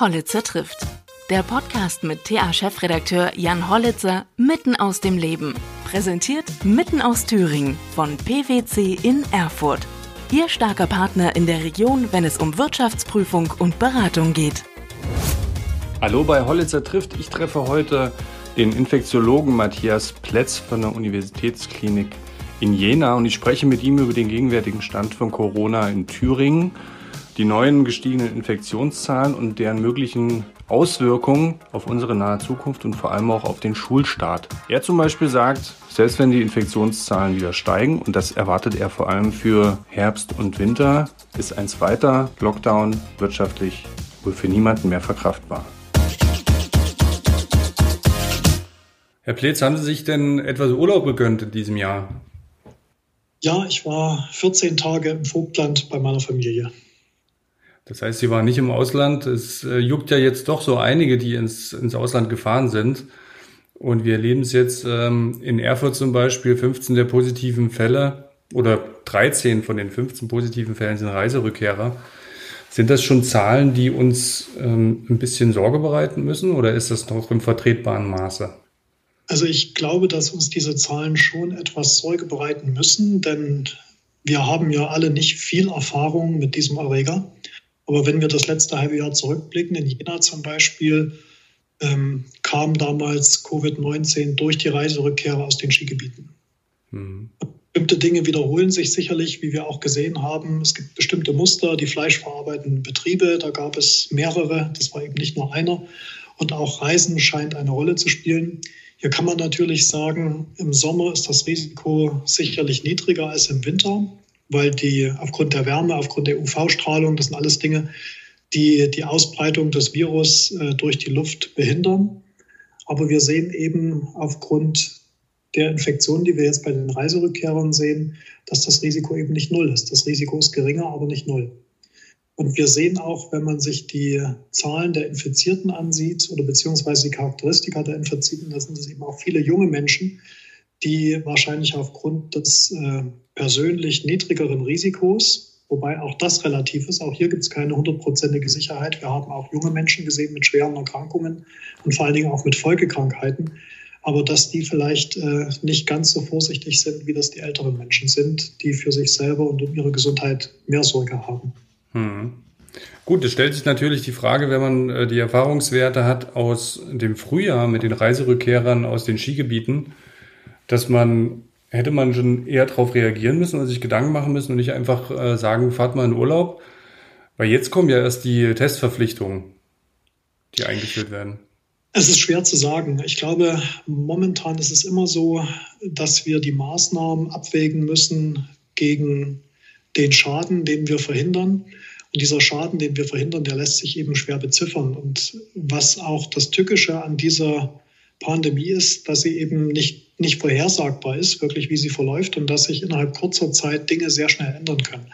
Hollitzer trifft. Der Podcast mit TA-Chefredakteur Jan Hollitzer mitten aus dem Leben. Präsentiert mitten aus Thüringen von PwC in Erfurt. Ihr starker Partner in der Region, wenn es um Wirtschaftsprüfung und Beratung geht. Hallo bei Hollitzer trifft. Ich treffe heute den Infektiologen Matthias Plätz von der Universitätsklinik in Jena und ich spreche mit ihm über den gegenwärtigen Stand von Corona in Thüringen die neuen gestiegenen Infektionszahlen und deren möglichen Auswirkungen auf unsere nahe Zukunft und vor allem auch auf den Schulstart. Er zum Beispiel sagt, selbst wenn die Infektionszahlen wieder steigen, und das erwartet er vor allem für Herbst und Winter, ist ein zweiter Lockdown wirtschaftlich wohl für niemanden mehr verkraftbar. Herr Pletz, haben Sie sich denn etwas Urlaub gegönnt in diesem Jahr? Ja, ich war 14 Tage im Vogtland bei meiner Familie. Das heißt, Sie waren nicht im Ausland. Es äh, juckt ja jetzt doch so einige, die ins, ins Ausland gefahren sind. Und wir erleben es jetzt ähm, in Erfurt zum Beispiel, 15 der positiven Fälle oder 13 von den 15 positiven Fällen sind Reiserückkehrer. Sind das schon Zahlen, die uns ähm, ein bisschen Sorge bereiten müssen oder ist das noch im vertretbaren Maße? Also ich glaube, dass uns diese Zahlen schon etwas Sorge bereiten müssen, denn wir haben ja alle nicht viel Erfahrung mit diesem Erreger. Aber wenn wir das letzte halbe Jahr zurückblicken, in Jena zum Beispiel, ähm, kam damals Covid-19 durch die Reiserückkehrer aus den Skigebieten. Mhm. Bestimmte Dinge wiederholen sich sicherlich, wie wir auch gesehen haben. Es gibt bestimmte Muster, die fleischverarbeitenden Betriebe, da gab es mehrere, das war eben nicht nur einer. Und auch Reisen scheint eine Rolle zu spielen. Hier kann man natürlich sagen, im Sommer ist das Risiko sicherlich niedriger als im Winter weil die aufgrund der Wärme, aufgrund der UV-Strahlung, das sind alles Dinge, die die Ausbreitung des Virus äh, durch die Luft behindern. Aber wir sehen eben aufgrund der Infektionen, die wir jetzt bei den Reiserückkehrern sehen, dass das Risiko eben nicht null ist. Das Risiko ist geringer, aber nicht null. Und wir sehen auch, wenn man sich die Zahlen der Infizierten ansieht oder beziehungsweise die Charakteristika der Infizierten, da sind es eben auch viele junge Menschen, die wahrscheinlich aufgrund des äh, persönlich niedrigeren Risikos, wobei auch das relativ ist, auch hier gibt es keine hundertprozentige Sicherheit. Wir haben auch junge Menschen gesehen mit schweren Erkrankungen und vor allen Dingen auch mit Folgekrankheiten, aber dass die vielleicht äh, nicht ganz so vorsichtig sind, wie das die älteren Menschen sind, die für sich selber und um ihre Gesundheit mehr Sorge haben. Hm. Gut, es stellt sich natürlich die Frage, wenn man äh, die Erfahrungswerte hat aus dem Frühjahr mit den Reiserückkehrern aus den Skigebieten, dass man hätte man schon eher darauf reagieren müssen und sich Gedanken machen müssen und nicht einfach äh, sagen, fahrt mal in Urlaub. Weil jetzt kommen ja erst die Testverpflichtungen, die eingeführt werden. Es ist schwer zu sagen. Ich glaube, momentan ist es immer so, dass wir die Maßnahmen abwägen müssen gegen den Schaden, den wir verhindern. Und dieser Schaden, den wir verhindern, der lässt sich eben schwer beziffern. Und was auch das Tückische an dieser Pandemie ist, dass sie eben nicht, nicht vorhersagbar ist, wirklich wie sie verläuft und dass sich innerhalb kurzer Zeit Dinge sehr schnell ändern können.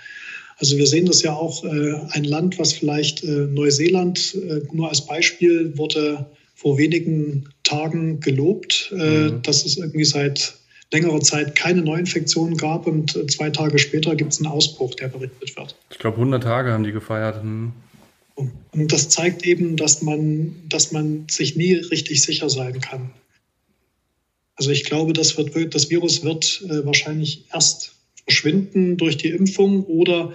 Also wir sehen das ja auch, äh, ein Land, was vielleicht äh, Neuseeland äh, nur als Beispiel wurde vor wenigen Tagen gelobt, äh, mhm. dass es irgendwie seit längerer Zeit keine Neuinfektionen gab und äh, zwei Tage später gibt es einen Ausbruch, der berichtet wird. Ich glaube, 100 Tage haben die gefeiert. Hm. Und das zeigt eben, dass man, dass man sich nie richtig sicher sein kann. Also ich glaube, das, wird, das Virus wird äh, wahrscheinlich erst verschwinden durch die Impfung oder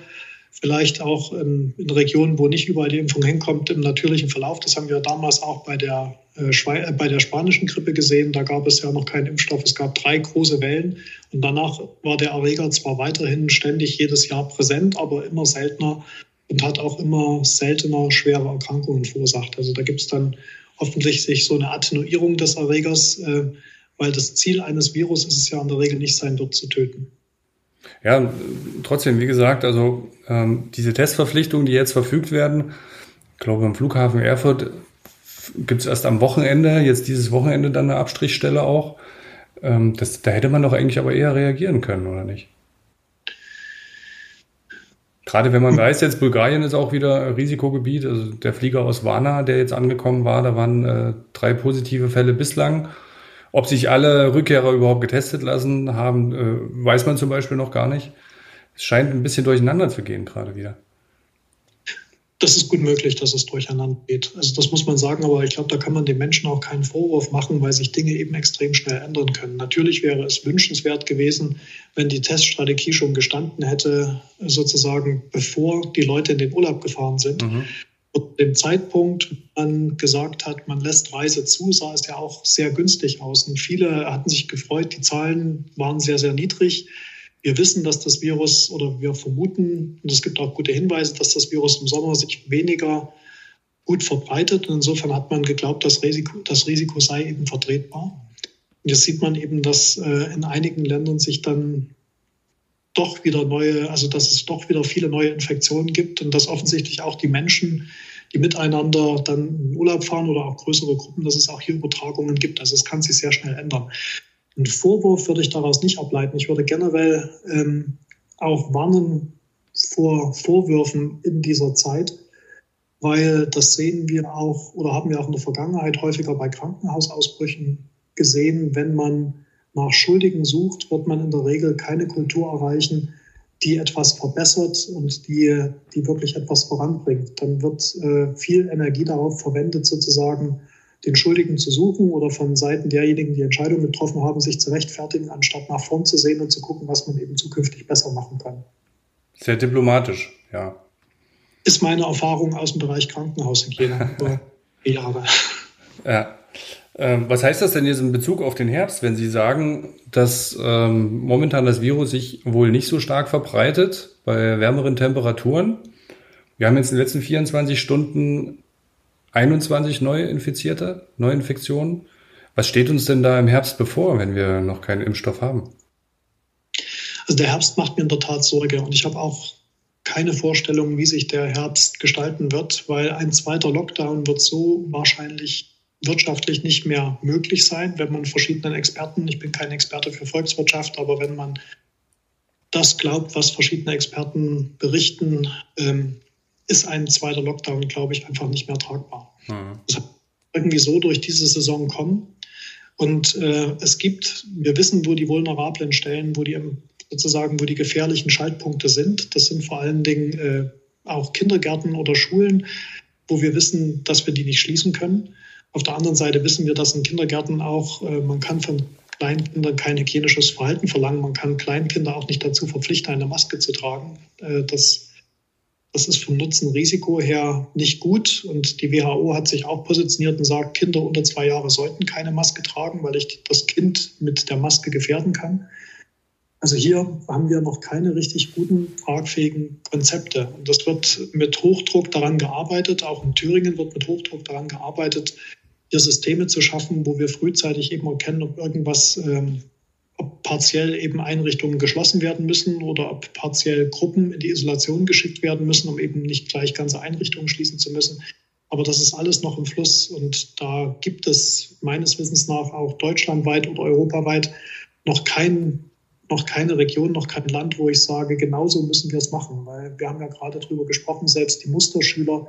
vielleicht auch in, in, Regionen, wo nicht überall die Impfung hinkommt, im natürlichen Verlauf. Das haben wir damals auch bei der, äh, äh, bei der spanischen Grippe gesehen. Da gab es ja noch keinen Impfstoff. Es gab drei große Wellen und danach war der Erreger zwar weiterhin ständig jedes Jahr präsent, aber immer seltener und hat auch immer seltener schwere Erkrankungen verursacht. Also da gibt es dann offensichtlich so eine Attenuierung des Erregers, äh, weil das Ziel eines Virus ist es ja in der Regel nicht sein, dort zu töten. Ja, trotzdem, wie gesagt, also ähm, diese Testverpflichtungen, die jetzt verfügt werden, ich glaube am Flughafen Erfurt gibt es erst am Wochenende, jetzt dieses Wochenende dann eine Abstrichstelle auch. Ähm, das, da hätte man doch eigentlich aber eher reagieren können, oder nicht? Gerade wenn man weiß, jetzt Bulgarien ist auch wieder Risikogebiet. Also der Flieger aus Varna, der jetzt angekommen war, da waren äh, drei positive Fälle bislang. Ob sich alle Rückkehrer überhaupt getestet lassen haben, äh, weiß man zum Beispiel noch gar nicht. Es scheint ein bisschen durcheinander zu gehen gerade wieder. das ist gut möglich, dass es durcheinander geht. Also das muss man sagen, aber ich glaube, da kann man den Menschen auch keinen Vorwurf machen, weil sich Dinge eben extrem schnell ändern können. Natürlich wäre es wünschenswert gewesen, wenn die Teststrategie schon gestanden hätte, sozusagen bevor die Leute in den Urlaub gefahren sind. Mhm. Und dem Zeitpunkt, man gesagt hat, man lässt Reise zu, sah es ja auch sehr günstig aus. Und viele hatten sich gefreut, die Zahlen waren sehr, sehr niedrig. Wir wissen, dass das Virus oder wir vermuten, und es gibt auch gute Hinweise, dass das Virus im Sommer sich weniger gut verbreitet. Und insofern hat man geglaubt, das Risiko, das Risiko sei eben vertretbar. Und jetzt sieht man eben, dass äh, in einigen Ländern sich dann doch wieder neue, also dass es doch wieder viele neue Infektionen gibt und dass offensichtlich auch die Menschen, die miteinander dann in Urlaub fahren oder auch größere Gruppen, dass es auch hier Übertragungen gibt. Also es kann sich sehr schnell ändern. Einen Vorwurf würde ich daraus nicht ableiten. Ich würde generell ähm, auch warnen vor Vorwürfen in dieser Zeit, weil das sehen wir auch oder haben wir auch in der Vergangenheit häufiger bei Krankenhausausbrüchen gesehen. Wenn man nach Schuldigen sucht, wird man in der Regel keine Kultur erreichen, die etwas verbessert und die, die wirklich etwas voranbringt. Dann wird äh, viel Energie darauf verwendet, sozusagen den Schuldigen zu suchen oder von Seiten derjenigen, die Entscheidungen getroffen haben, sich zu rechtfertigen, anstatt nach vorn zu sehen und zu gucken, was man eben zukünftig besser machen kann. Sehr diplomatisch, ja. Ist meine Erfahrung aus dem Bereich Krankenhaushygiene über Jahre. Ja. Ähm, was heißt das denn jetzt in Bezug auf den Herbst, wenn Sie sagen, dass ähm, momentan das Virus sich wohl nicht so stark verbreitet bei wärmeren Temperaturen? Wir haben jetzt in den letzten 24 Stunden 21 neue Infizierte, Neuinfektionen. Was steht uns denn da im Herbst bevor, wenn wir noch keinen Impfstoff haben? Also der Herbst macht mir in der Tat Sorge und ich habe auch keine Vorstellung, wie sich der Herbst gestalten wird, weil ein zweiter Lockdown wird so wahrscheinlich wirtschaftlich nicht mehr möglich sein, wenn man verschiedenen Experten, ich bin kein Experte für Volkswirtschaft, aber wenn man das glaubt, was verschiedene Experten berichten, ähm, ist ein zweiter Lockdown, glaube ich, einfach nicht mehr tragbar. Mhm. Das irgendwie so durch diese Saison kommen. Und äh, es gibt, wir wissen, wo die vulnerablen Stellen, wo die sozusagen, wo die gefährlichen Schaltpunkte sind. Das sind vor allen Dingen äh, auch Kindergärten oder Schulen, wo wir wissen, dass wir die nicht schließen können. Auf der anderen Seite wissen wir, dass in Kindergärten auch, äh, man kann von Kleinkindern kein hygienisches Verhalten verlangen. Man kann Kleinkinder auch nicht dazu verpflichten, eine Maske zu tragen. Äh, das das ist vom Nutzen-Risiko her nicht gut. Und die WHO hat sich auch positioniert und sagt, Kinder unter zwei Jahre sollten keine Maske tragen, weil ich das Kind mit der Maske gefährden kann. Also hier haben wir noch keine richtig guten, tragfähigen Konzepte. Und das wird mit Hochdruck daran gearbeitet. Auch in Thüringen wird mit Hochdruck daran gearbeitet, hier Systeme zu schaffen, wo wir frühzeitig eben erkennen, ob irgendwas ähm, ob partiell eben Einrichtungen geschlossen werden müssen oder ob partiell Gruppen in die Isolation geschickt werden müssen, um eben nicht gleich ganze Einrichtungen schließen zu müssen. Aber das ist alles noch im Fluss und da gibt es meines Wissens nach auch deutschlandweit oder europaweit noch kein noch keine Region, noch kein Land, wo ich sage, genauso müssen wir es machen. Weil wir haben ja gerade darüber gesprochen, selbst die Musterschüler,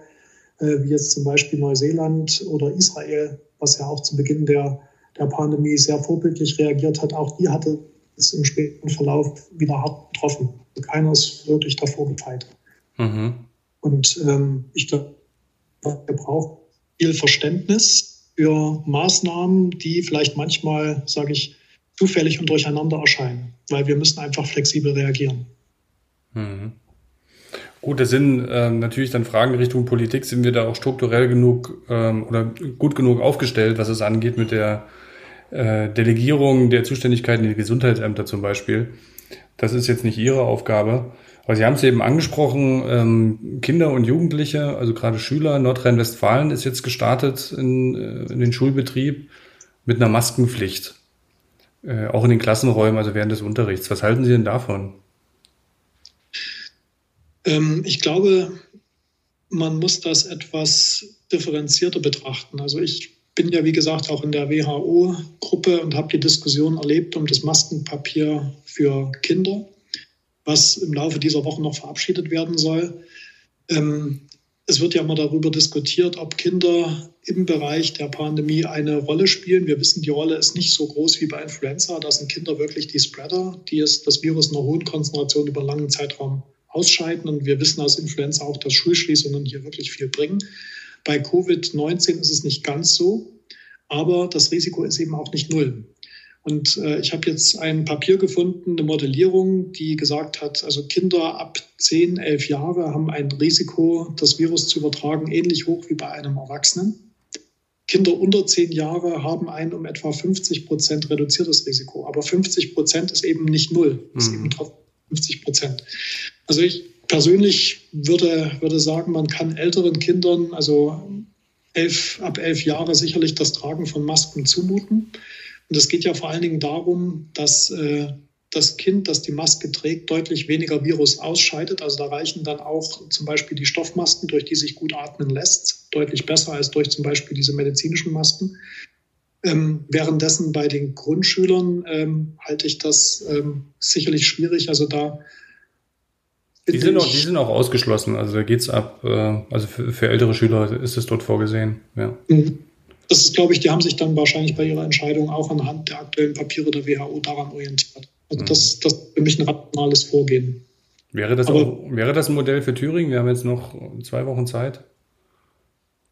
wie jetzt zum Beispiel Neuseeland oder Israel, was ja auch zu Beginn der der Pandemie sehr vorbildlich reagiert hat, auch die hatte es im späten Verlauf wieder hart getroffen. Keiner ist wirklich davor gefeit. Mhm. Und ähm, ich glaube, wir brauchen viel Verständnis für Maßnahmen, die vielleicht manchmal, sage ich, zufällig und durcheinander erscheinen, weil wir müssen einfach flexibel reagieren. Mhm. Gut, das sind äh, natürlich dann Fragen Richtung Politik. Sind wir da auch strukturell genug ähm, oder gut genug aufgestellt, was es angeht mit der äh, Delegierung der Zuständigkeiten in die Gesundheitsämter zum Beispiel. Das ist jetzt nicht Ihre Aufgabe. Aber Sie haben es eben angesprochen, ähm, Kinder und Jugendliche, also gerade Schüler, Nordrhein-Westfalen ist jetzt gestartet in, äh, in den Schulbetrieb mit einer Maskenpflicht. Äh, auch in den Klassenräumen, also während des Unterrichts. Was halten Sie denn davon? Ähm, ich glaube, man muss das etwas differenzierter betrachten. Also ich bin ja, wie gesagt, auch in der WHO-Gruppe und habe die Diskussion erlebt um das Maskenpapier für Kinder, was im Laufe dieser Woche noch verabschiedet werden soll. Ähm, es wird ja immer darüber diskutiert, ob Kinder im Bereich der Pandemie eine Rolle spielen. Wir wissen, die Rolle ist nicht so groß wie bei Influenza. Da sind Kinder wirklich die Spreader, die es, das Virus in einer hohen Konzentration über einen langen Zeitraum ausscheiden. Und wir wissen aus Influenza auch, dass Schulschließungen hier wirklich viel bringen. Bei Covid-19 ist es nicht ganz so, aber das Risiko ist eben auch nicht null. Und äh, ich habe jetzt ein Papier gefunden, eine Modellierung, die gesagt hat, also Kinder ab 10, 11 Jahre haben ein Risiko, das Virus zu übertragen, ähnlich hoch wie bei einem Erwachsenen. Kinder unter 10 Jahre haben ein um etwa 50 Prozent reduziertes Risiko. Aber 50 Prozent ist eben nicht null, ist mhm. eben trotzdem 50 Prozent. Also ich persönlich würde, würde sagen, man kann älteren Kindern, also elf, ab elf Jahre, sicherlich das Tragen von Masken zumuten. Und es geht ja vor allen Dingen darum, dass äh, das Kind, das die Maske trägt, deutlich weniger Virus ausscheidet. Also da reichen dann auch zum Beispiel die Stoffmasken, durch die sich gut atmen lässt, deutlich besser als durch zum Beispiel diese medizinischen Masken. Ähm, währenddessen bei den Grundschülern ähm, halte ich das ähm, sicherlich schwierig. Also da die sind, auch, die sind auch ausgeschlossen. Also da geht's ab. Äh, also für, für, ältere Schüler ist es dort vorgesehen. Ja. Mhm das ist, glaube ich, die haben sich dann wahrscheinlich bei ihrer Entscheidung auch anhand der aktuellen Papiere der WHO daran orientiert. Also mhm. das, das ist für mich ein rationales Vorgehen. Wäre das, Aber, auch, wäre das ein Modell für Thüringen? Wir haben jetzt noch zwei Wochen Zeit.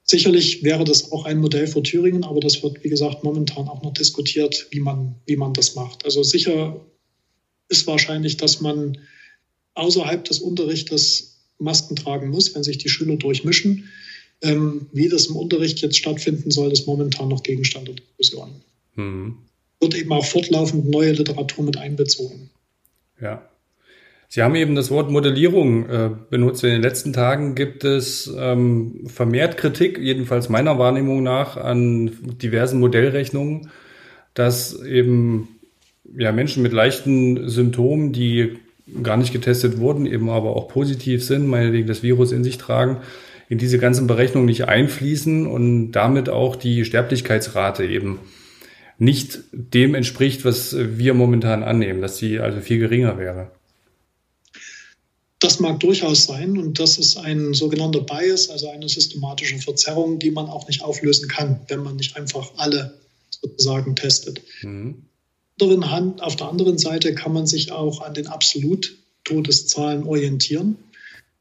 Sicherlich wäre das auch ein Modell für Thüringen, aber das wird, wie gesagt, momentan auch noch diskutiert, wie man, wie man das macht. Also sicher ist wahrscheinlich, dass man außerhalb des Unterrichtes Masken tragen muss, wenn sich die Schüler durchmischen. Ähm, wie das im Unterricht jetzt stattfinden soll, ist momentan noch Gegenstand der Diskussion. Mhm. Wird eben auch fortlaufend neue Literatur mit einbezogen. Ja. Sie haben eben das Wort Modellierung äh, benutzt. In den letzten Tagen gibt es ähm, vermehrt Kritik, jedenfalls meiner Wahrnehmung nach, an diversen Modellrechnungen, dass eben ja, Menschen mit leichten Symptomen, die gar nicht getestet wurden, eben aber auch positiv sind, meinetwegen das Virus in sich tragen, in diese ganzen Berechnungen nicht einfließen und damit auch die Sterblichkeitsrate eben nicht dem entspricht, was wir momentan annehmen, dass sie also viel geringer wäre. Das mag durchaus sein und das ist ein sogenannter Bias, also eine systematische Verzerrung, die man auch nicht auflösen kann, wenn man nicht einfach alle sozusagen testet. Mhm. Auf der anderen Seite kann man sich auch an den Absolut-Todeszahlen orientieren.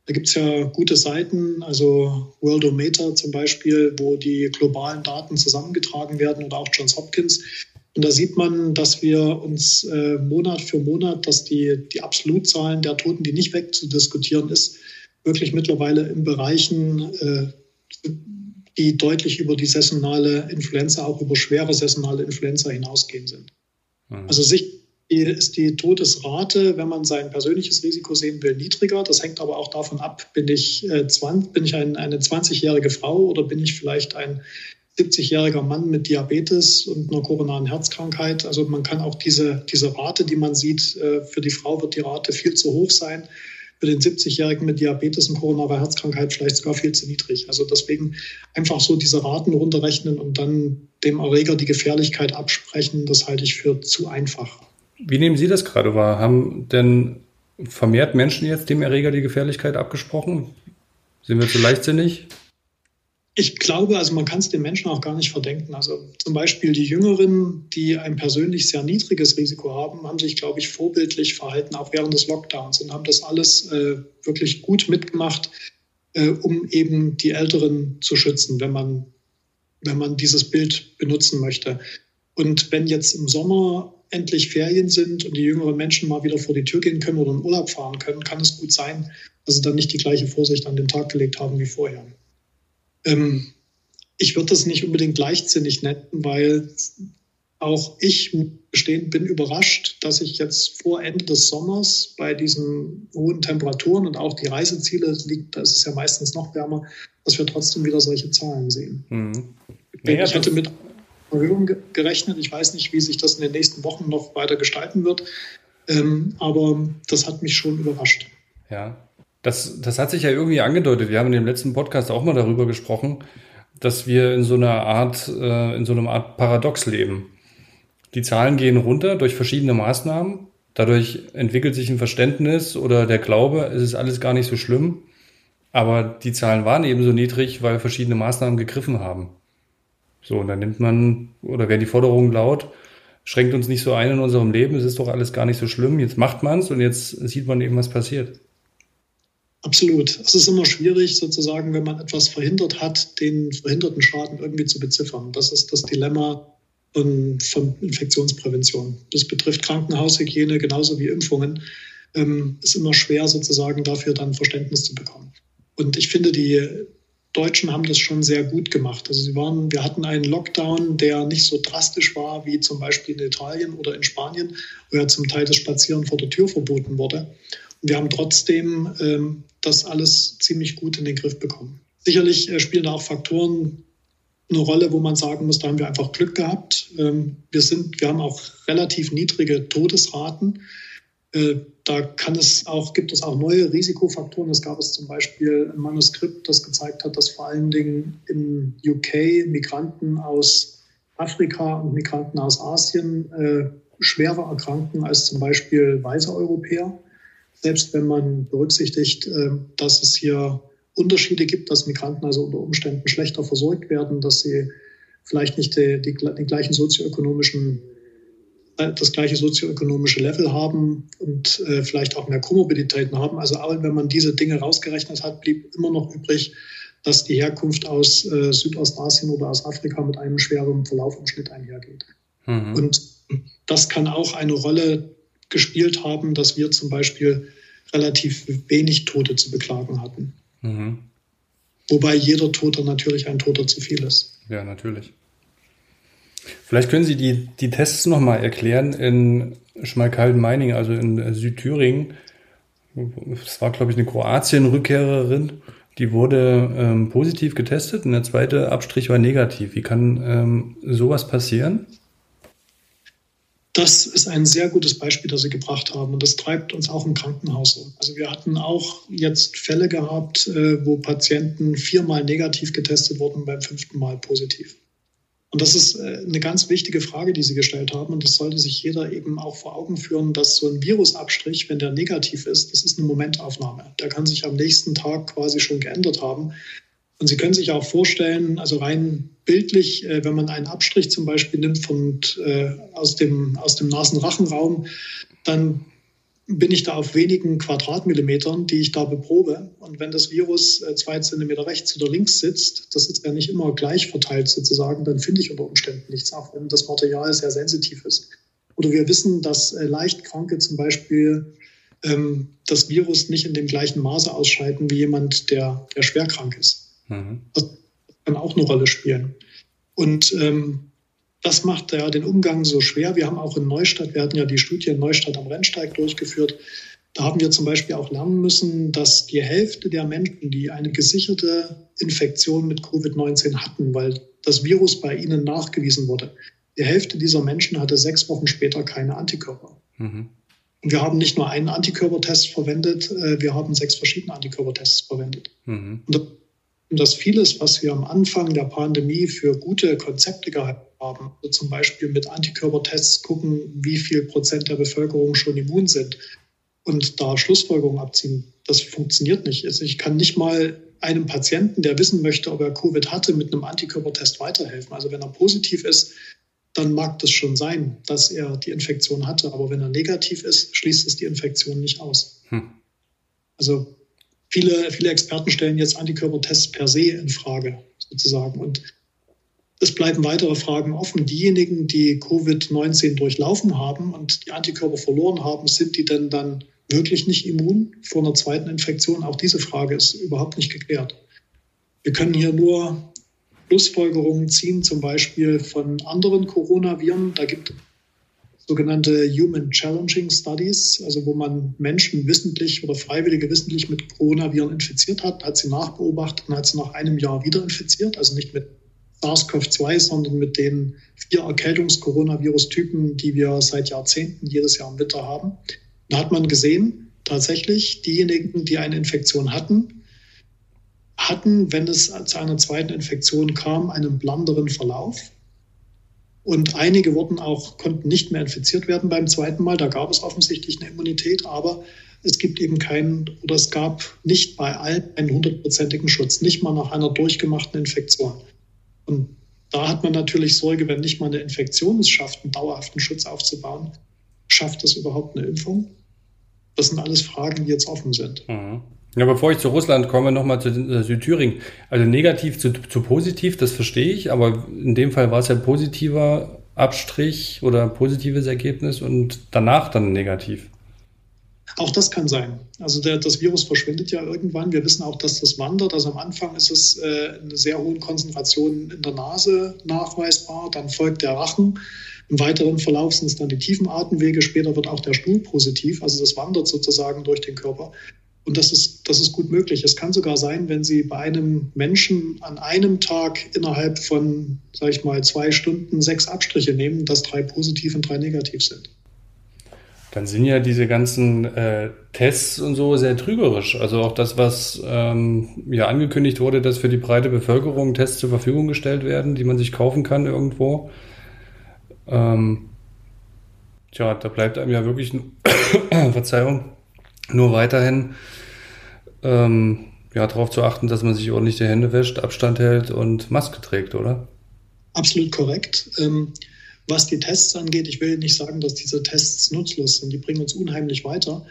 Da gibt es ja gute Seiten, also Worldometer zum Beispiel, wo die globalen Daten zusammengetragen werden oder auch Johns Hopkins. Und da sieht man, dass wir uns äh, Monat für Monat, dass die, die Absolutzahlen der Toten, die nicht wegzudiskutieren ist, wirklich mittlerweile in Bereichen, äh, die deutlich über die saisonale Influenza, auch über schwere saisonale Influenza hinausgehen sind. Mhm. Also sich ist die Todesrate, wenn man sein persönliches Risiko sehen will, niedriger. Das hängt aber auch davon ab, bin ich, äh, 20, bin ich ein, eine 20-jährige Frau oder bin ich vielleicht ein 70-jähriger Mann mit Diabetes und einer koronaren Herzkrankheit. Also man kann auch diese, diese Rate, die man sieht, äh, für die Frau wird die Rate viel zu hoch sein. Für den 70-Jährigen mit Diabetes und koronarer Herzkrankheit vielleicht sogar viel zu niedrig. Also deswegen einfach so diese Raten runterrechnen und dann dem Erreger die Gefährlichkeit absprechen, das halte ich für zu einfach. Wie nehmen Sie das gerade wahr? Haben denn vermehrt Menschen jetzt dem Erreger die Gefährlichkeit abgesprochen? Sind wir zu leichtsinnig? Ich glaube, also man kann es den Menschen auch gar nicht verdenken. Also zum Beispiel die Jüngeren, die ein persönlich sehr niedriges Risiko haben, haben sich, glaube ich, vorbildlich verhalten, auch während des Lockdowns und haben das alles äh, wirklich gut mitgemacht, äh, um eben die Älteren zu schützen, wenn man, wenn man dieses Bild benutzen möchte. Und wenn jetzt im Sommer endlich Ferien sind und die jüngeren Menschen mal wieder vor die Tür gehen können oder in Urlaub fahren können, kann es gut sein, dass sie dann nicht die gleiche Vorsicht an den Tag gelegt haben wie vorher. Ähm, ich würde das nicht unbedingt leichtsinnig nennen, weil auch ich bestehen bin überrascht, dass ich jetzt vor Ende des Sommers bei diesen hohen Temperaturen und auch die Reiseziele liegt, da ist es ja meistens noch wärmer, dass wir trotzdem wieder solche Zahlen sehen. Mhm. Naja, ich hätte mit Erhöhung gerechnet. Ich weiß nicht, wie sich das in den nächsten Wochen noch weiter gestalten wird. Ähm, aber das hat mich schon überrascht. Ja, das, das hat sich ja irgendwie angedeutet. Wir haben in dem letzten Podcast auch mal darüber gesprochen, dass wir in so einer Art, äh, in so einer Art Paradox leben. Die Zahlen gehen runter durch verschiedene Maßnahmen. Dadurch entwickelt sich ein Verständnis oder der Glaube, es ist alles gar nicht so schlimm. Aber die Zahlen waren ebenso niedrig, weil verschiedene Maßnahmen gegriffen haben. So, und dann nimmt man, oder werden die Forderungen laut, schränkt uns nicht so ein in unserem Leben, es ist doch alles gar nicht so schlimm, jetzt macht man es und jetzt sieht man eben, was passiert. Absolut. Es ist immer schwierig, sozusagen, wenn man etwas verhindert hat, den verhinderten Schaden irgendwie zu beziffern. Das ist das Dilemma von, Infektionsprävention. Das betrifft Krankenhaushygiene genauso wie Impfungen. Ähm, ist immer schwer, sozusagen dafür dann Verständnis zu bekommen. Und ich finde, die Deutschen haben das schon sehr gut gemacht. Also sie waren, wir hatten einen Lockdown, der nicht so drastisch war wie zum Beispiel in Italien oder in Spanien, wo ja zum Teil das Spazieren vor der Tür verboten wurde. Und wir haben trotzdem ähm, das alles ziemlich gut in den Griff bekommen. Sicherlich äh, spielen da auch Faktoren eine Rolle, wo man sagen muss, da haben wir einfach Glück gehabt. Ähm, wir, sind, wir haben auch relativ niedrige Todesraten. Äh, da kann es auch, gibt es auch neue Risikofaktoren. Es gab es zum Beispiel ein Manuskript, das gezeigt hat, dass vor allen Dingen in UK Migranten aus Afrika und Migranten aus Asien äh, schwerer erkranken als zum Beispiel weiße Europäer. Selbst wenn man berücksichtigt, äh, dass es hier Unterschiede gibt, dass Migranten also unter Umständen schlechter versorgt werden, dass sie vielleicht nicht die, die, die gleichen sozioökonomischen das gleiche sozioökonomische Level haben und äh, vielleicht auch mehr Komorbiditäten haben. Also auch wenn man diese Dinge rausgerechnet hat, blieb immer noch übrig, dass die Herkunft aus äh, Südostasien oder aus Afrika mit einem schweren Verlauf im Schnitt einhergeht. Mhm. Und das kann auch eine Rolle gespielt haben, dass wir zum Beispiel relativ wenig Tote zu beklagen hatten. Mhm. Wobei jeder Tote natürlich ein Toter zu viel ist. Ja, natürlich. Vielleicht können Sie die, die Tests nochmal erklären in Schmalkalden-Meiningen, also in Südthüringen. Es war, glaube ich, eine Kroatien-Rückkehrerin. Die wurde ähm, positiv getestet und der zweite Abstrich war negativ. Wie kann ähm, sowas passieren? Das ist ein sehr gutes Beispiel, das Sie gebracht haben. Und das treibt uns auch im Krankenhaus um. Also wir hatten auch jetzt Fälle gehabt, äh, wo Patienten viermal negativ getestet wurden, beim fünften Mal positiv. Und das ist äh, eine ganz wichtige Frage, die Sie gestellt haben. Und das sollte sich jeder eben auch vor Augen führen, dass so ein Virusabstrich, wenn der negativ ist, das ist eine Momentaufnahme. Der kann sich am nächsten Tag quasi schon geändert haben. Und Sie können sich auch vorstellen, also rein bildlich, äh, wenn man einen Abstrich zum Beispiel nimmt von, äh, aus, dem, aus dem Nasenrachenraum, dann bin ich da auf wenigen Quadratmillimetern, die ich da beprobe. Und wenn das Virus äh, zwei Zentimeter rechts oder links sitzt, das ist ja nicht immer gleich verteilt sozusagen, dann finde ich unter Umständen nichts, auch wenn das Material sehr sensitiv ist. Oder wir wissen, dass äh, Leichtkranke zum Beispiel ähm, das Virus nicht in dem gleichen Maße ausscheiden wie jemand, der, der schwer krank ist. Mhm. Das kann auch eine Rolle spielen. Und ähm, das macht ja den Umgang so schwer. Wir haben auch in Neustadt, wir hatten ja die Studie in Neustadt am Rennsteig durchgeführt. Da haben wir zum Beispiel auch lernen müssen, dass die Hälfte der Menschen, die eine gesicherte Infektion mit Covid-19 hatten, weil das Virus bei ihnen nachgewiesen wurde, die Hälfte dieser Menschen hatte sechs Wochen später keine Antikörper. Mhm. Und wir haben nicht nur einen Antikörpertest verwendet, äh, wir haben sechs verschiedene Antikörpertests verwendet. Mhm. Und das vieles, was wir am Anfang der Pandemie für gute Konzepte gehalten haben, also zum Beispiel mit Antikörpertests gucken, wie viel Prozent der Bevölkerung schon immun sind und da Schlussfolgerungen abziehen, das funktioniert nicht. Also ich kann nicht mal einem Patienten, der wissen möchte, ob er Covid hatte, mit einem Antikörpertest weiterhelfen. Also wenn er positiv ist, dann mag das schon sein, dass er die Infektion hatte. Aber wenn er negativ ist, schließt es die Infektion nicht aus. Hm. Also viele, viele Experten stellen jetzt Antikörpertests per se in Frage, sozusagen. Und es bleiben weitere Fragen offen. Diejenigen, die Covid-19 durchlaufen haben und die Antikörper verloren haben, sind die denn dann wirklich nicht immun vor einer zweiten Infektion? Auch diese Frage ist überhaupt nicht geklärt. Wir können hier nur Schlussfolgerungen ziehen, zum Beispiel von anderen Coronaviren. Da gibt es sogenannte Human Challenging Studies, also wo man Menschen wissentlich oder Freiwillige wissentlich mit Coronaviren infiziert hat, hat sie nachbeobachtet und hat sie nach einem Jahr wieder infiziert, also nicht mit SARS-CoV-2, sondern mit den vier Erkältungs-Coronavirus-Typen, die wir seit Jahrzehnten jedes Jahr im Winter haben. Da hat man gesehen, tatsächlich diejenigen, die eine Infektion hatten, hatten, wenn es zu einer zweiten Infektion kam, einen blanderen Verlauf. Und einige wurden auch, konnten nicht mehr infiziert werden beim zweiten Mal. Da gab es offensichtlich eine Immunität, aber es gibt eben keinen oder es gab nicht bei allen einen hundertprozentigen Schutz, nicht mal nach einer durchgemachten Infektion. Und da hat man natürlich Sorge, wenn nicht mal eine Infektion es schafft, einen dauerhaften Schutz aufzubauen, schafft es überhaupt eine Impfung? Das sind alles Fragen, die jetzt offen sind. Mhm. Ja, bevor ich zu Russland komme, nochmal zu äh, Südthüringen. Also negativ zu, zu positiv, das verstehe ich, aber in dem Fall war es ja positiver Abstrich oder positives Ergebnis und danach dann negativ. Auch das kann sein. Also der, das Virus verschwindet ja irgendwann. Wir wissen auch, dass das wandert. Also am Anfang ist es äh, eine sehr hohe Konzentration in der Nase nachweisbar. Dann folgt der Rachen. Im weiteren Verlauf sind es dann die tiefen Atemwege. Später wird auch der Stuhl positiv. Also das wandert sozusagen durch den Körper. Und das ist, das ist gut möglich. Es kann sogar sein, wenn Sie bei einem Menschen an einem Tag innerhalb von, sage ich mal, zwei Stunden sechs Abstriche nehmen, dass drei positiv und drei negativ sind. Dann sind ja diese ganzen äh, Tests und so sehr trügerisch. Also auch das, was ähm, ja angekündigt wurde, dass für die breite Bevölkerung Tests zur Verfügung gestellt werden, die man sich kaufen kann irgendwo. Ähm, tja, da bleibt einem ja wirklich, Verzeihung, nur weiterhin ähm, ja, darauf zu achten, dass man sich ordentlich die Hände wäscht, Abstand hält und Maske trägt, oder? Absolut korrekt. Ähm, was die Tests angeht, ich will nicht sagen, dass diese Tests nutzlos sind. Die bringen uns unheimlich weiter.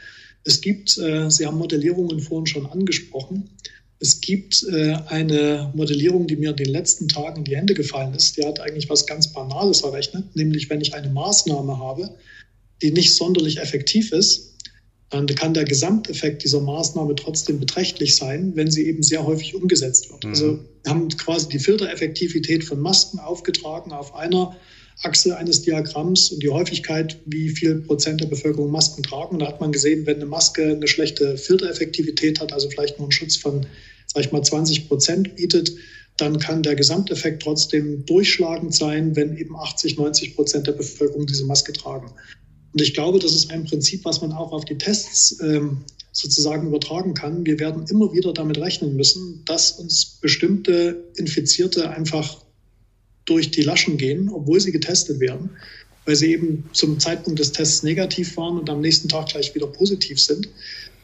Es gibt, äh, Sie haben Modellierungen vorhin schon angesprochen. Es gibt äh, eine Modellierung, die mir in den letzten Tagen in die Hände gefallen ist. Die hat eigentlich was ganz Banales errechnet, nämlich wenn ich eine Maßnahme habe, die nicht sonderlich effektiv ist, dann kann der Gesamteffekt dieser Maßnahme trotzdem beträchtlich sein, wenn sie eben sehr häufig umgesetzt wird. Mhm. Also wir haben quasi die Filtereffektivität von Masken aufgetragen auf einer Achse eines Diagramms und die Häufigkeit, wie viel Prozent der Bevölkerung Masken tragen. Und da hat man gesehen, wenn eine Maske eine schlechte Filtereffektivität hat, also vielleicht nur einen Schutz von, sag ich mal, 20 Prozent bietet, dann kann der Gesamteffekt trotzdem durchschlagend sein, wenn eben 80, 90 Prozent der Bevölkerung diese Maske tragen. Und ich glaube, das ist ein Prinzip, was man auch auf die Tests ähm, sozusagen übertragen kann. Wir werden immer wieder damit rechnen müssen, dass uns bestimmte Infizierte einfach durch die Laschen gehen, obwohl sie getestet werden, weil sie eben zum Zeitpunkt des Tests negativ waren und am nächsten Tag gleich wieder positiv sind.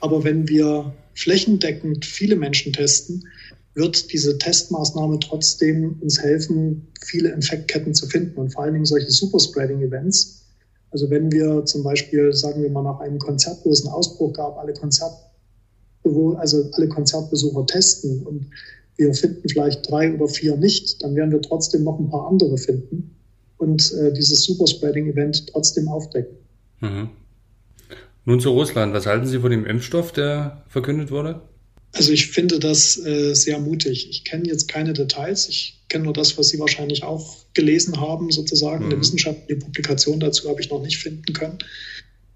Aber wenn wir flächendeckend viele Menschen testen, wird diese Testmaßnahme trotzdem uns helfen, viele Infektketten zu finden und vor allen Dingen solche Superspreading-Events. Also wenn wir zum Beispiel, sagen wir mal, nach einem Konzert, wo es einen Ausbruch gab, alle Konzert, also alle Konzertbesucher testen und wir finden vielleicht drei oder vier nicht, dann werden wir trotzdem noch ein paar andere finden und äh, dieses Superspreading-Event trotzdem aufdecken. Mhm. Nun zu Russland. Was halten Sie von dem Impfstoff, der verkündet wurde? Also ich finde das äh, sehr mutig. Ich kenne jetzt keine Details. Ich kenne nur das, was Sie wahrscheinlich auch gelesen haben, sozusagen. Mhm. Eine wissenschaftliche Publikation dazu habe ich noch nicht finden können.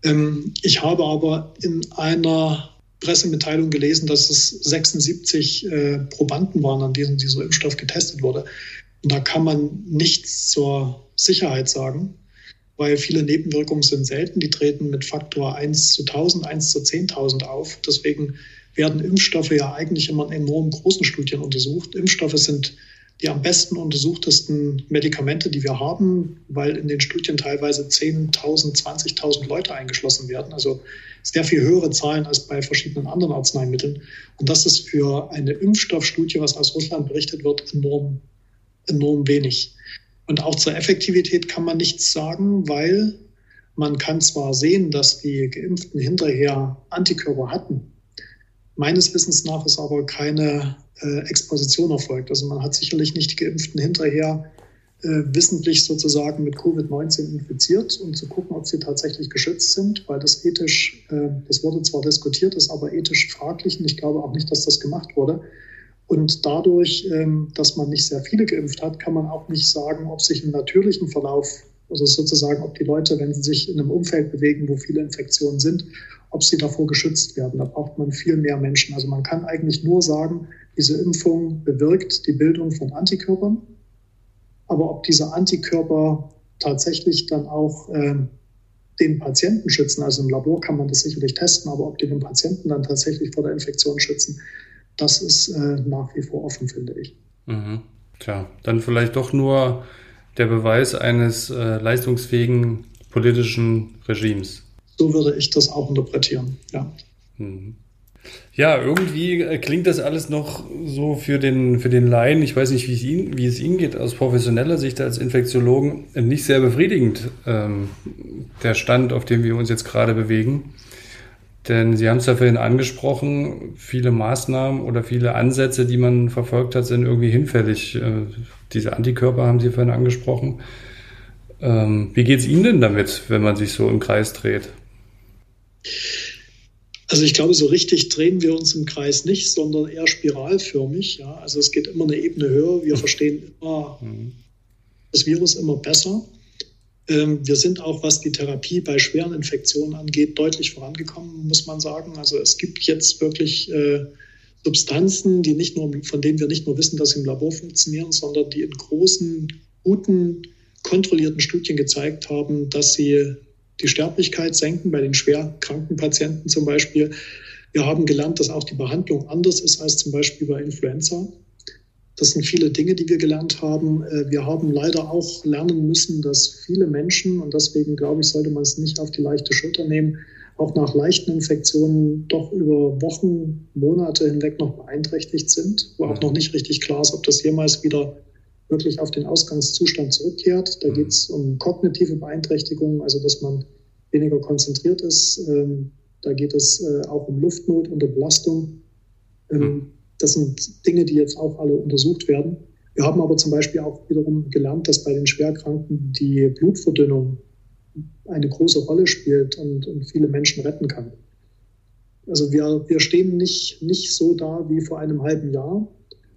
Ähm, ich habe aber in einer Pressemitteilung gelesen, dass es 76 äh, Probanden waren, an denen dieser Impfstoff getestet wurde. Und da kann man nichts zur Sicherheit sagen, weil viele Nebenwirkungen sind selten. Die treten mit Faktor 1 zu 1000, 1 zu 10.000 auf. Deswegen werden Impfstoffe ja eigentlich immer in enorm großen Studien untersucht. Impfstoffe sind die am besten untersuchtesten Medikamente, die wir haben, weil in den Studien teilweise 10.000, 20.000 Leute eingeschlossen werden. Also sehr viel höhere Zahlen als bei verschiedenen anderen Arzneimitteln. Und das ist für eine Impfstoffstudie, was aus Russland berichtet wird, enorm, enorm wenig. Und auch zur Effektivität kann man nichts sagen, weil man kann zwar sehen, dass die Geimpften hinterher Antikörper hatten. Meines Wissens nach ist aber keine äh, Exposition erfolgt. Also man hat sicherlich nicht die Geimpften hinterher äh, wissentlich sozusagen mit Covid-19 infiziert, um zu gucken, ob sie tatsächlich geschützt sind, weil das ethisch, äh, das wurde zwar diskutiert, ist aber ethisch fraglich und ich glaube auch nicht, dass das gemacht wurde. Und dadurch, ähm, dass man nicht sehr viele geimpft hat, kann man auch nicht sagen, ob sich im natürlichen Verlauf, also sozusagen, ob die Leute, wenn sie sich in einem Umfeld bewegen, wo viele Infektionen sind, ob sie davor geschützt werden. Da braucht man viel mehr Menschen. Also man kann eigentlich nur sagen, diese Impfung bewirkt die Bildung von Antikörpern aber ob diese Antikörper tatsächlich dann auch äh, den Patienten schützen, also im Labor kann man das sicherlich testen, aber ob die den Patienten dann tatsächlich vor der Infektion schützen, das ist äh, nach wie vor offen, finde ich. Mhm. Tja, dann vielleicht doch nur der Beweis eines äh, leistungsfähigen politischen Regimes. So würde ich das auch interpretieren, ja. Mhm. Ja, irgendwie äh, klingt das alles noch so für den, für den Laien, ich weiß nicht, wie es, Ihnen, wie es Ihnen geht, aus professioneller Sicht als Infektiologen, nicht sehr befriedigend, ähm, der Stand, auf dem wir uns jetzt gerade bewegen. Denn Sie haben es ja vorhin angesprochen, viele Maßnahmen oder viele Ansätze, die man verfolgt hat, sind irgendwie hinfällig. Äh, diese Antikörper haben Sie vorhin angesprochen. Ähm, wie geht es Ihnen denn damit, wenn man sich so im Kreis dreht? Also ich glaube, so richtig drehen wir uns im Kreis nicht, sondern eher spiralförmig. Ja? Also es geht immer eine Ebene höher. Wir verstehen immer mhm. das Virus immer besser. Ähm, wir sind auch, was die Therapie bei schweren Infektionen angeht, deutlich vorangekommen, muss man sagen. Also es gibt jetzt wirklich äh, Substanzen, die nicht nur, von denen wir nicht nur wissen, dass sie im Labor funktionieren, sondern die in großen, guten, kontrollierten Studien gezeigt haben, dass sie die Sterblichkeit senken, bei den schwer kranken Patienten zum Beispiel. Wir haben gelernt, dass auch die Behandlung anders ist als zum Beispiel bei Influenza. Das sind viele Dinge, die wir gelernt haben. Äh, wir haben leider auch lernen müssen, dass viele Menschen, und deswegen glaube ich, sollte man es nicht auf die leichte Schulter nehmen, auch nach leichten Infektionen doch über Wochen, Monate hinweg noch beeinträchtigt sind, wo auch noch nicht richtig klar ist, ob das jemals wieder wirklich auf den Ausgangszustand zurückkehrt. Da mhm. geht es um kognitive Beeinträchtigungen, also dass man weniger konzentriert ist. Ähm, da geht es äh, auch um Luftnot unter Belastung. Ähm, mhm. Das sind Dinge, die jetzt auch alle untersucht werden. Wir haben aber zum Beispiel auch wiederum gelernt, dass bei den Schwerkranken die Blutverdünnung eine große Rolle spielt und, und viele Menschen retten kann. Also wir, wir stehen nicht, nicht so da wie vor einem halben Jahr.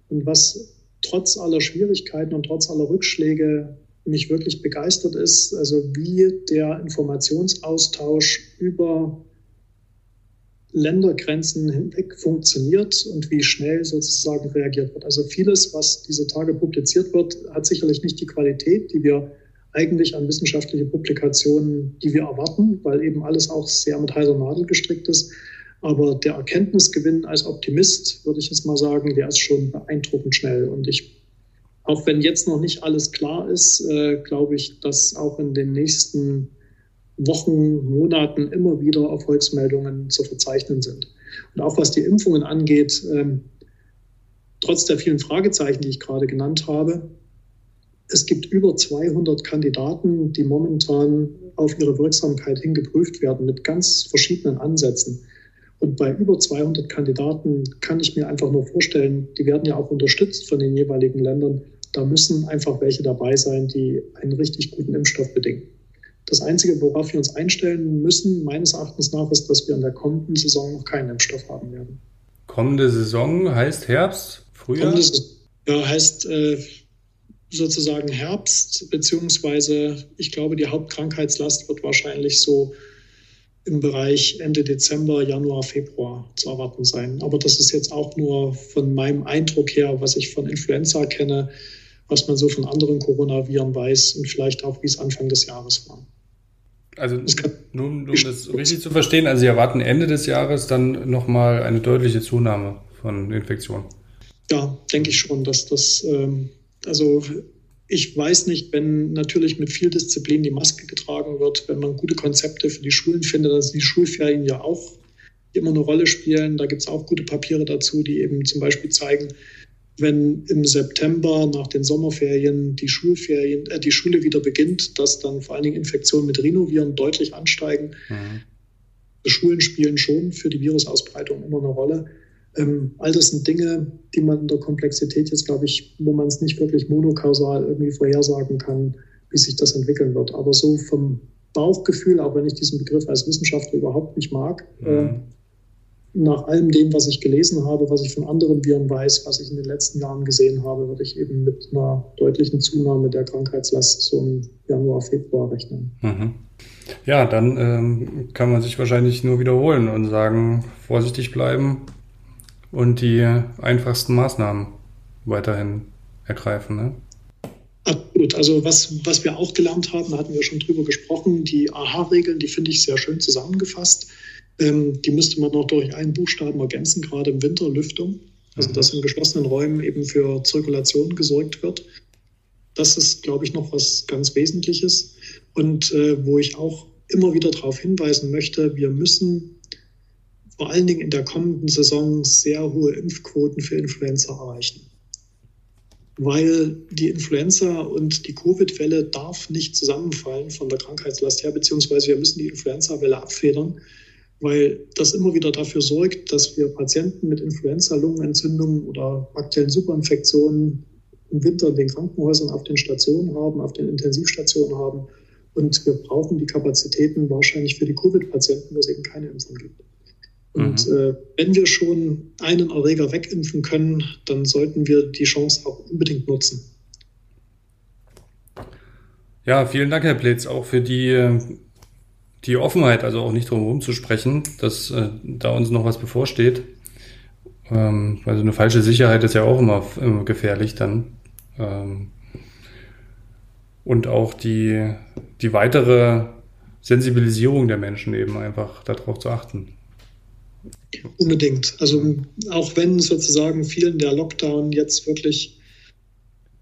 Und was trotz aller Schwierigkeiten und trotz aller Rückschläge mich wirklich begeistert ist, also wie der Informationsaustausch über Ländergrenzen hinweg funktioniert und wie schnell sozusagen reagiert wird. Also vieles, was diese Tage publiziert wird, hat sicherlich nicht die Qualität, die wir eigentlich an wissenschaftliche Publikationen, die wir erwarten, weil eben alles auch sehr mit heiser Nadel gestrickt ist. Aber der Erkenntnisgewinn als Optimist, würde ich jetzt mal sagen, der ist schon beeindruckend schnell. Und ich, auch wenn jetzt noch nicht alles klar ist, äh, glaube ich, dass auch in den nächsten Wochen, Monaten immer wieder Erfolgsmeldungen zu verzeichnen sind. Und auch was die Impfungen angeht, ähm, trotz der vielen Fragezeichen, die ich gerade genannt habe, es gibt über 200 Kandidaten, die momentan auf ihre Wirksamkeit hingeprüft werden mit ganz verschiedenen Ansätzen. Und bei über 200 Kandidaten kann ich mir einfach nur vorstellen, die werden ja auch unterstützt von den jeweiligen Ländern. Da müssen einfach welche dabei sein, die einen richtig guten Impfstoff bedingen. Das Einzige, worauf wir uns einstellen müssen, meines Erachtens nach, ist, dass wir in der kommenden Saison noch keinen Impfstoff haben werden. Kommende Saison heißt Herbst, Frühjahr? Kommende Saison, ja, heißt äh, sozusagen Herbst, beziehungsweise ich glaube, die Hauptkrankheitslast wird wahrscheinlich so im Bereich Ende Dezember, Januar, Februar zu erwarten sein. Aber das ist jetzt auch nur von meinem Eindruck her, was ich von Influenza kenne, was man so von anderen Coronaviren weiß und vielleicht auch, wie es Anfang des Jahres war. Also nur um das richtig zu verstehen, also Sie erwarten Ende des Jahres dann nochmal eine deutliche Zunahme von Infektionen. Ja, denke ich schon, dass das, ähm, also ich weiß nicht, wenn natürlich mit viel Disziplin die Maske getragen wird, wenn man gute Konzepte für die Schulen findet, dass die Schulferien ja auch immer eine Rolle spielen. Da gibt es auch gute Papiere dazu, die eben zum Beispiel zeigen, wenn im September nach den Sommerferien die Schulferien, äh, die Schule wieder beginnt, dass dann vor allen Dingen Infektionen mit Rhinoviren deutlich ansteigen. Mhm. Schulen spielen schon für die Virusausbreitung immer eine Rolle. Ähm, all das sind Dinge, die man in der Komplexität jetzt, glaube ich, wo man es nicht wirklich monokausal irgendwie vorhersagen kann, wie sich das entwickeln wird. Aber so vom Bauchgefühl, auch wenn ich diesen Begriff als Wissenschaftler überhaupt nicht mag, mhm. äh, nach allem dem, was ich gelesen habe, was ich von anderen Viren weiß, was ich in den letzten Jahren gesehen habe, würde ich eben mit einer deutlichen Zunahme der Krankheitslast zum Januar, Februar rechnen. Mhm. Ja, dann ähm, kann man sich wahrscheinlich nur wiederholen und sagen, vorsichtig bleiben und die einfachsten Maßnahmen weiterhin ergreifen. Ne? Absolut. Also was, was wir auch gelernt haben, hatten wir schon drüber gesprochen, die AHA-Regeln, die finde ich sehr schön zusammengefasst. Ähm, die müsste man noch durch einen Buchstaben ergänzen, gerade im Winter Lüftung. Also mhm. dass in geschlossenen Räumen eben für Zirkulation gesorgt wird. Das ist, glaube ich, noch was ganz Wesentliches. Und äh, wo ich auch immer wieder darauf hinweisen möchte, wir müssen vor allen Dingen in der kommenden Saison sehr hohe Impfquoten für Influenza erreichen. Weil die Influenza und die Covid-Welle darf nicht zusammenfallen von der Krankheitslast her, beziehungsweise wir müssen die Influenza-Welle abfedern weil das immer wieder dafür sorgt, dass wir Patienten mit Influenza-Lungenentzündungen oder aktuellen Superinfektionen im Winter in den Krankenhäusern auf den Stationen haben, auf den Intensivstationen haben. Und wir brauchen die Kapazitäten wahrscheinlich für die Covid-Patienten, wo es eben keine Impfung gibt. Und mhm. äh, wenn wir schon einen Erreger wegimpfen können, dann sollten wir die Chance auch unbedingt nutzen. Ja, vielen Dank, Herr Blitz, auch für die, die Offenheit, also auch nicht drum herum zu sprechen, dass äh, da uns noch was bevorsteht. Ähm, also eine falsche Sicherheit ist ja auch immer, immer gefährlich dann. Ähm, und auch die, die weitere Sensibilisierung der Menschen eben einfach darauf zu achten. Unbedingt. Also auch wenn sozusagen vielen der Lockdown jetzt wirklich,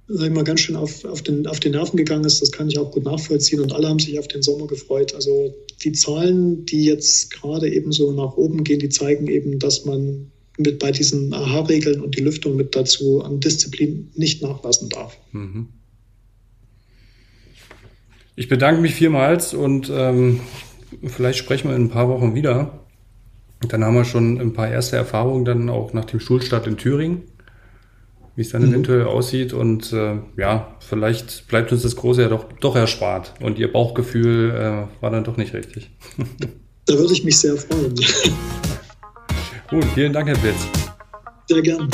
sag ich mal, ganz schön auf, auf, den, auf den Nerven gegangen ist, das kann ich auch gut nachvollziehen und alle haben sich auf den Sommer gefreut. Also die Zahlen, die jetzt gerade eben so nach oben gehen, die zeigen eben, dass man mit bei diesen AHA-Regeln und die Lüftung mit dazu an Disziplin nicht nachlassen darf. Mhm. Ich bedanke mich vielmals und ähm, vielleicht sprechen wir in ein paar Wochen wieder. Dann haben wir schon ein paar erste Erfahrungen dann auch nach dem Schulstart in Thüringen, wie es dann mhm. eventuell aussieht. Und äh, ja, vielleicht bleibt uns das Große ja doch, doch erspart. Und Ihr Bauchgefühl äh, war dann doch nicht richtig. da würde ich mich sehr freuen. Gut, vielen Dank, Herr Blitz. Sehr gern.